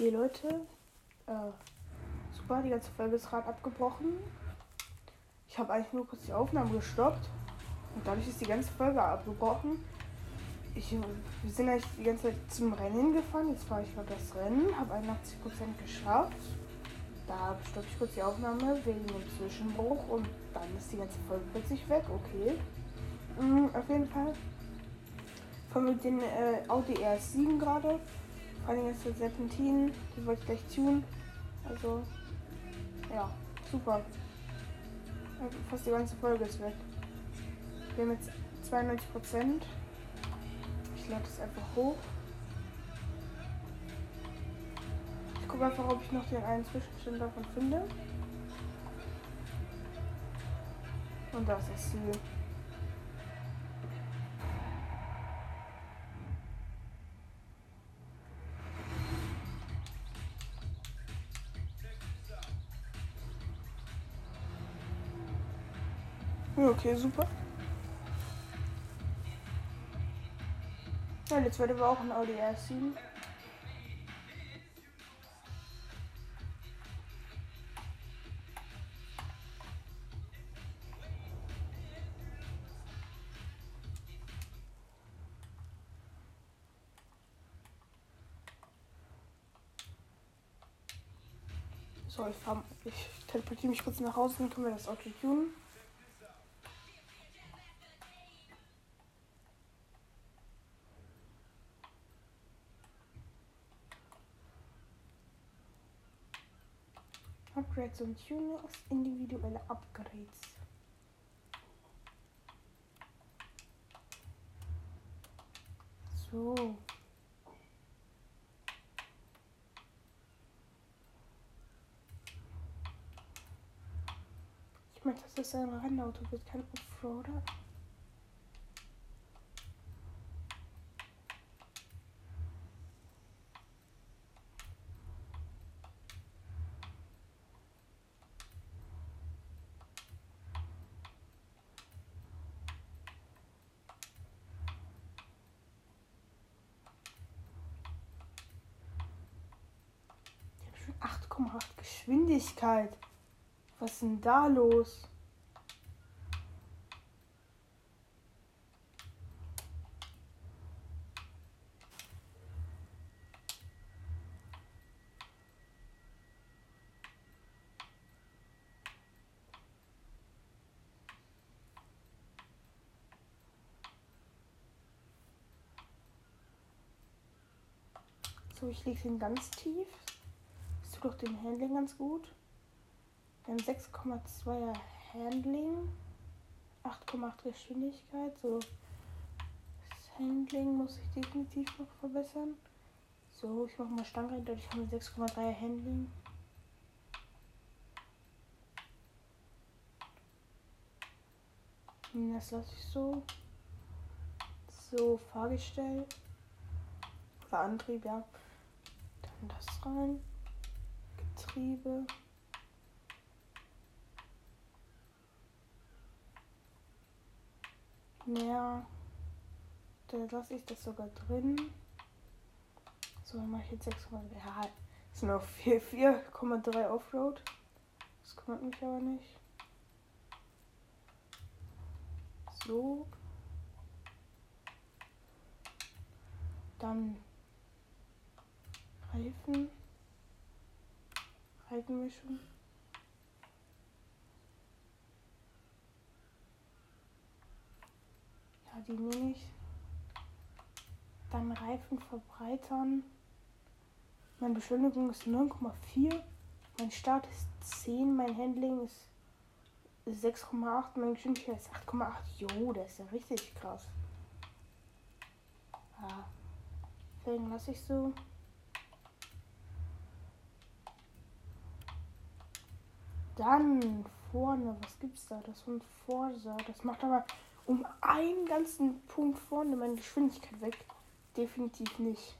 Okay, Leute. Äh, super, die ganze Folge ist gerade abgebrochen. Ich habe eigentlich nur kurz die Aufnahme gestoppt. Und dadurch ist die ganze Folge abgebrochen. Ich, wir sind eigentlich die ganze Zeit zum Rennen gefahren. Jetzt fahre ich gerade das Rennen, habe 81% geschafft. Da stoppe ich kurz die Aufnahme wegen dem Zwischenbruch und dann ist die ganze Folge plötzlich weg. Okay. Mhm, auf jeden Fall. Fahren wir den äh, Audi RS7 gerade. Vor allem ist der Serpentin. Die wollte ich gleich tun. Also, ja, super. Fast die ganze Folge ist weg. Wir haben jetzt 92 Prozent. Ich lade es einfach hoch. Ich gucke einfach, ob ich noch den einen Zwischenstand davon finde. Und das ist das Ziel. Okay, super. Ja, jetzt wird aber auch ein Audi R7. So, ich, ich teleportiere mich kurz nach Hause, dann können wir das Auto tunen. Upgrades und Tunings, individuelle Upgrades. So. Ich meine, das ist ein Rennauto, wird kein Offroader. 8,8 Geschwindigkeit. Was ist denn da los? So, ich lege ihn ganz tief. Tut doch dem Handling ganz gut. Wir haben 6,2er Handling. 8,8 Geschwindigkeit. So. Das Handling muss ich definitiv noch verbessern. So, ich mache mal Stange rein. Dadurch haben wir 6,3er Handling. Das lasse ich so. So, Fahrgestell. Oder Antrieb, ja. Dann das rein. Getriebe. Ja. Da lasse ich das sogar drin. So, dann mache ich jetzt 6,3. Ja, ist nur 4,3 Offroad. Das kümmert mich aber nicht. So. Dann Reifen. Reifenmischung. Ja, die nehme ich. Dann Reifen verbreitern. Meine Beschleunigung ist 9,4. Mein Start ist 10. Mein Handling ist 6,8. Meine Geschwindigkeit ist 8,8. Jo, das ist ja richtig krass. Ja. Felgen lasse ich so. Dann vorne, was gibt's da? Das von Forsa. Das macht aber um einen ganzen Punkt vorne meine Geschwindigkeit weg. Definitiv nicht.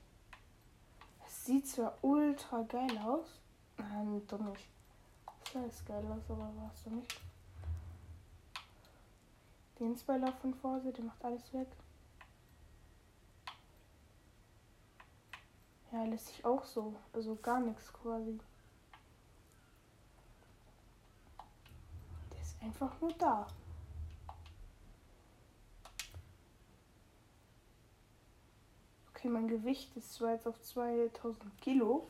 Es sieht zwar ultra geil aus. Nein, doch nicht. Das sah jetzt geil aus, aber war es doch nicht. Den Spoiler von Forsa, der macht alles weg. Ja, lässt sich auch so. Also gar nichts quasi. Der ist einfach nur da. Okay, mein Gewicht ist zwar jetzt auf 2000 Kilo.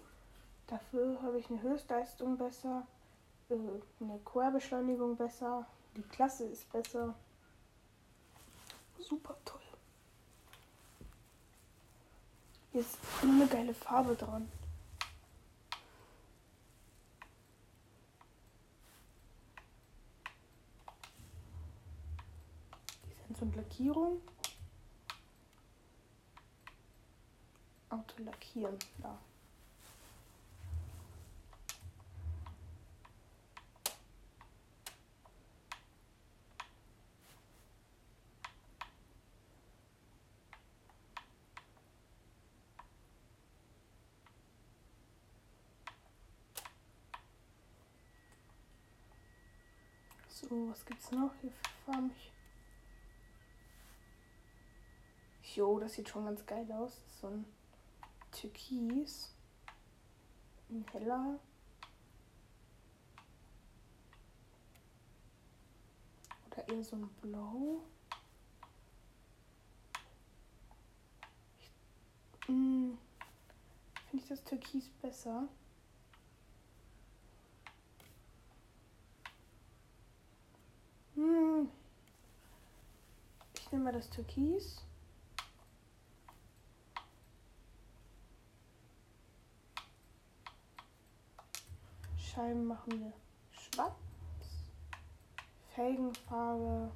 Dafür habe ich eine Höchstleistung besser, äh, eine Querbeschleunigung besser, die Klasse ist besser. Super toll. Hier ist eine geile Farbe dran. So eine Lackierung. Auto lackieren, da. So, was gibt's noch hier für Farben? Jo, das sieht schon ganz geil aus. So ein Türkis. Ein heller. Oder eher so ein Blau. Hm, Finde ich das Türkis besser. Hm. Ich nehme mal das Türkis. Scheiben machen wir schwarz. Felgenfarbe.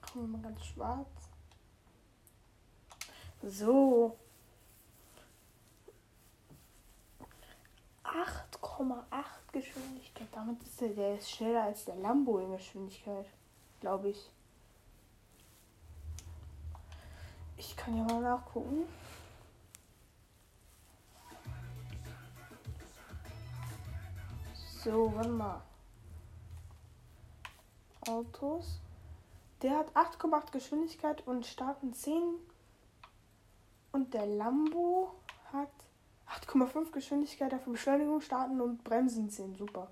Machen wir mal ganz schwarz. So. 8,8 Geschwindigkeit. Damit ist der, der ist schneller als der Lambo in Geschwindigkeit. Glaube ich. Ich kann ja mal nachgucken. So, warte mal. Autos. Der hat 8,8 Geschwindigkeit und starten 10. Und der Lambo hat 8,5 Geschwindigkeit, dafür Beschleunigung starten und Bremsen 10. Super.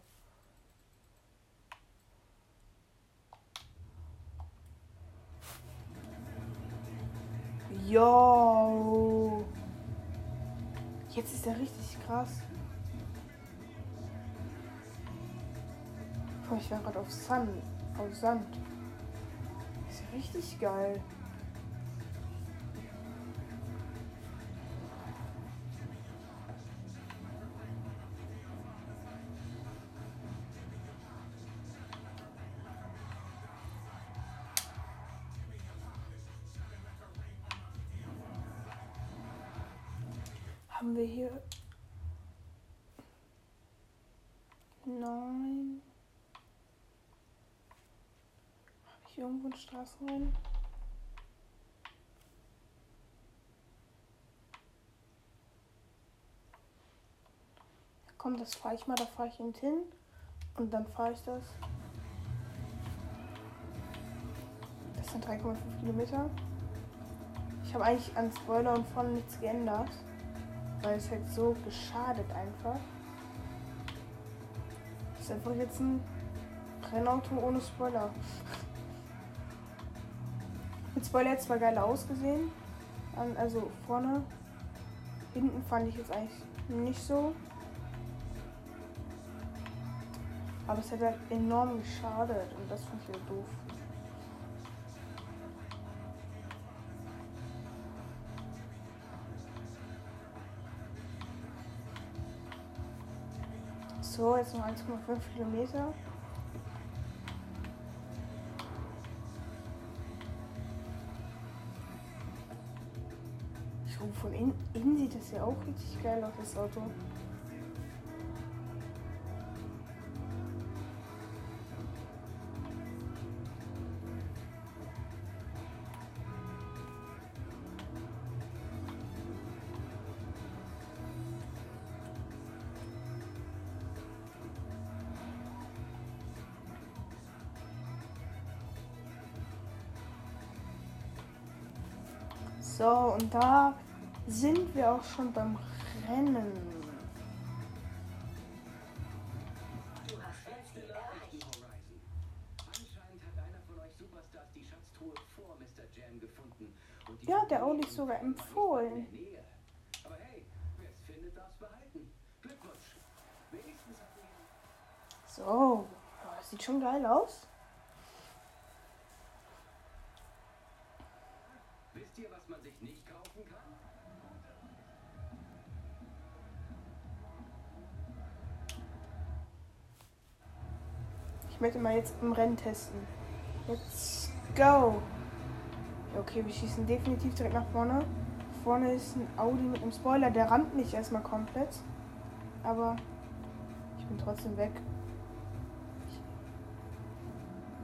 Jo. Jetzt ist er richtig krass. Boah, ich war gerade auf Sand. Auf Sand. ist ja richtig geil. Haben wir hier. Nein. Ich irgendwo einen Straßenrennen? Komm, das fahre ich mal, da fahre ich hin und dann fahre ich das. Das sind 3,5 Kilometer. Ich habe eigentlich an Spoiler und vorne nichts geändert, weil es halt so geschadet einfach. Das ist einfach jetzt ein Rennauto ohne Spoiler. Mit Spoiler jetzt zwar geil ausgesehen, also vorne, hinten fand ich jetzt eigentlich nicht so. Aber es hat halt enorm geschadet und das finde ich halt doof. So, jetzt noch 1,5 Kilometer. Oh, von innen, sieht das ja auch richtig geil aus, das Auto. So, und da sind wir auch schon beim Rennen. Hat Ja, der Oli sogar war nicht empfohlen. Aber hey, wer es findet, darf es behalten. Glückwunsch. Wenigstens ihr So, boah, das sieht schon geil aus. Wisst ihr, was man sich nicht kaufen kann? Ich möchte mal jetzt im Rennen testen. Let's go. Okay, wir schießen definitiv direkt nach vorne. Vorne ist ein Audi mit einem Spoiler. Der rammt nicht erstmal komplett. Aber ich bin trotzdem weg.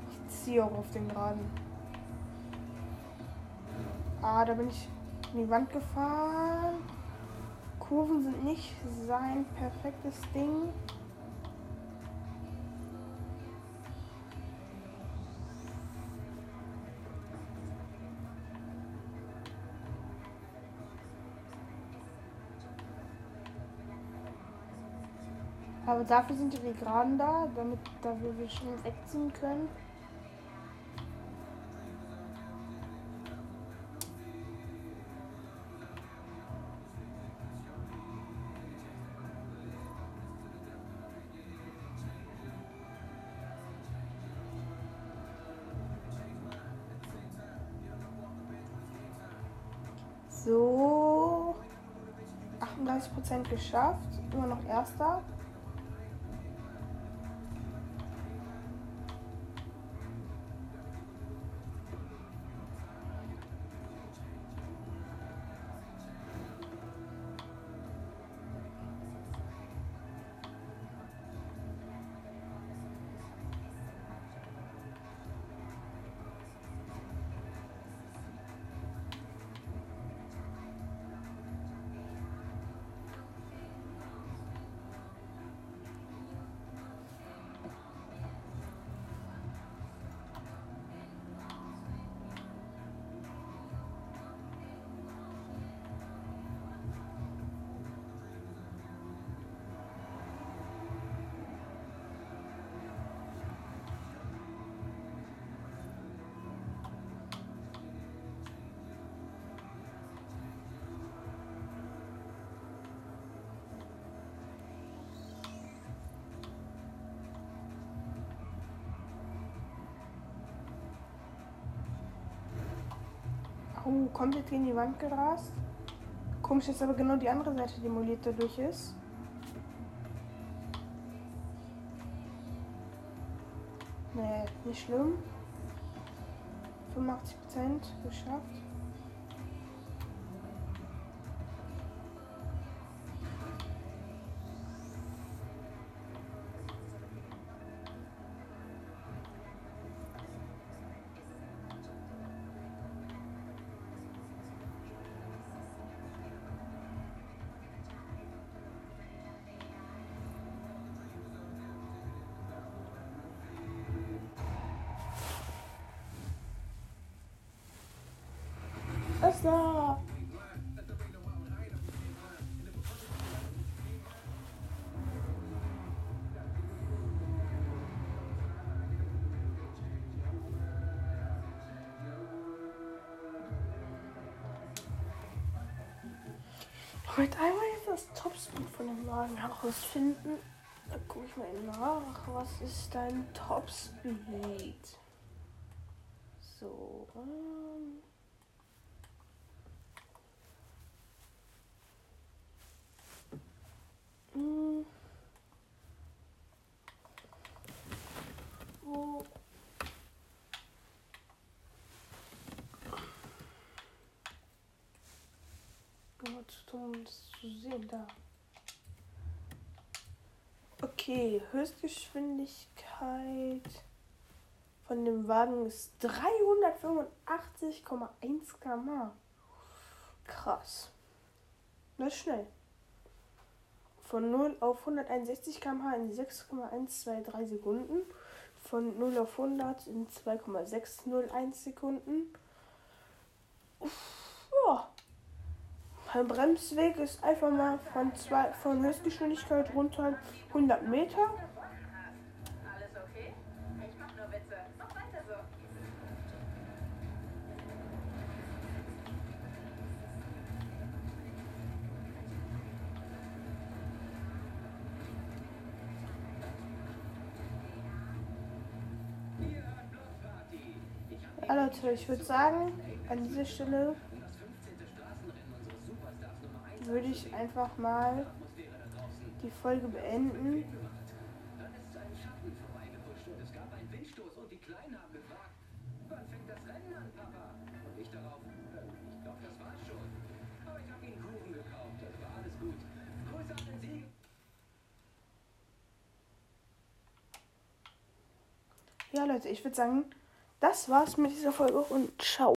Ich ziehe auch auf den Geraden. Ah, da bin ich in die Wand gefahren. Kurven sind nicht sein perfektes Ding. Aber dafür sind die Geraden da, damit da wir wir schon wegziehen können. So. 38% geschafft. Immer noch erster. Oh, komplett gegen die Wand gerast. Komisch, dass aber genau die andere Seite demoliert dadurch ist. Nee, nicht schlimm. 85% geschafft. Ich möchte einmal jetzt das Topspeed von dem Wagen herausfinden. Da gucke ich mal nach. Was ist dein Topspeed? So. Ähm. Hm. Wo? Gott, um das zu sehen, da. Okay, Höchstgeschwindigkeit von dem Wagen ist 385,1 km/h. Krass. Das ist schnell. Von 0 auf 161 km/h in 6,123 Sekunden. Von 0 auf 100 in 2,601 Sekunden. Uff, ja, Ein Bremsweg ist einfach mal von, zwei, von Höchstgeschwindigkeit runter 100 Meter. Ja, Leute, ich würde sagen, an dieser Stelle würde ich einfach mal die Folge beenden. Ja, Leute, ich würde sagen, das war's mit dieser Folge und ciao.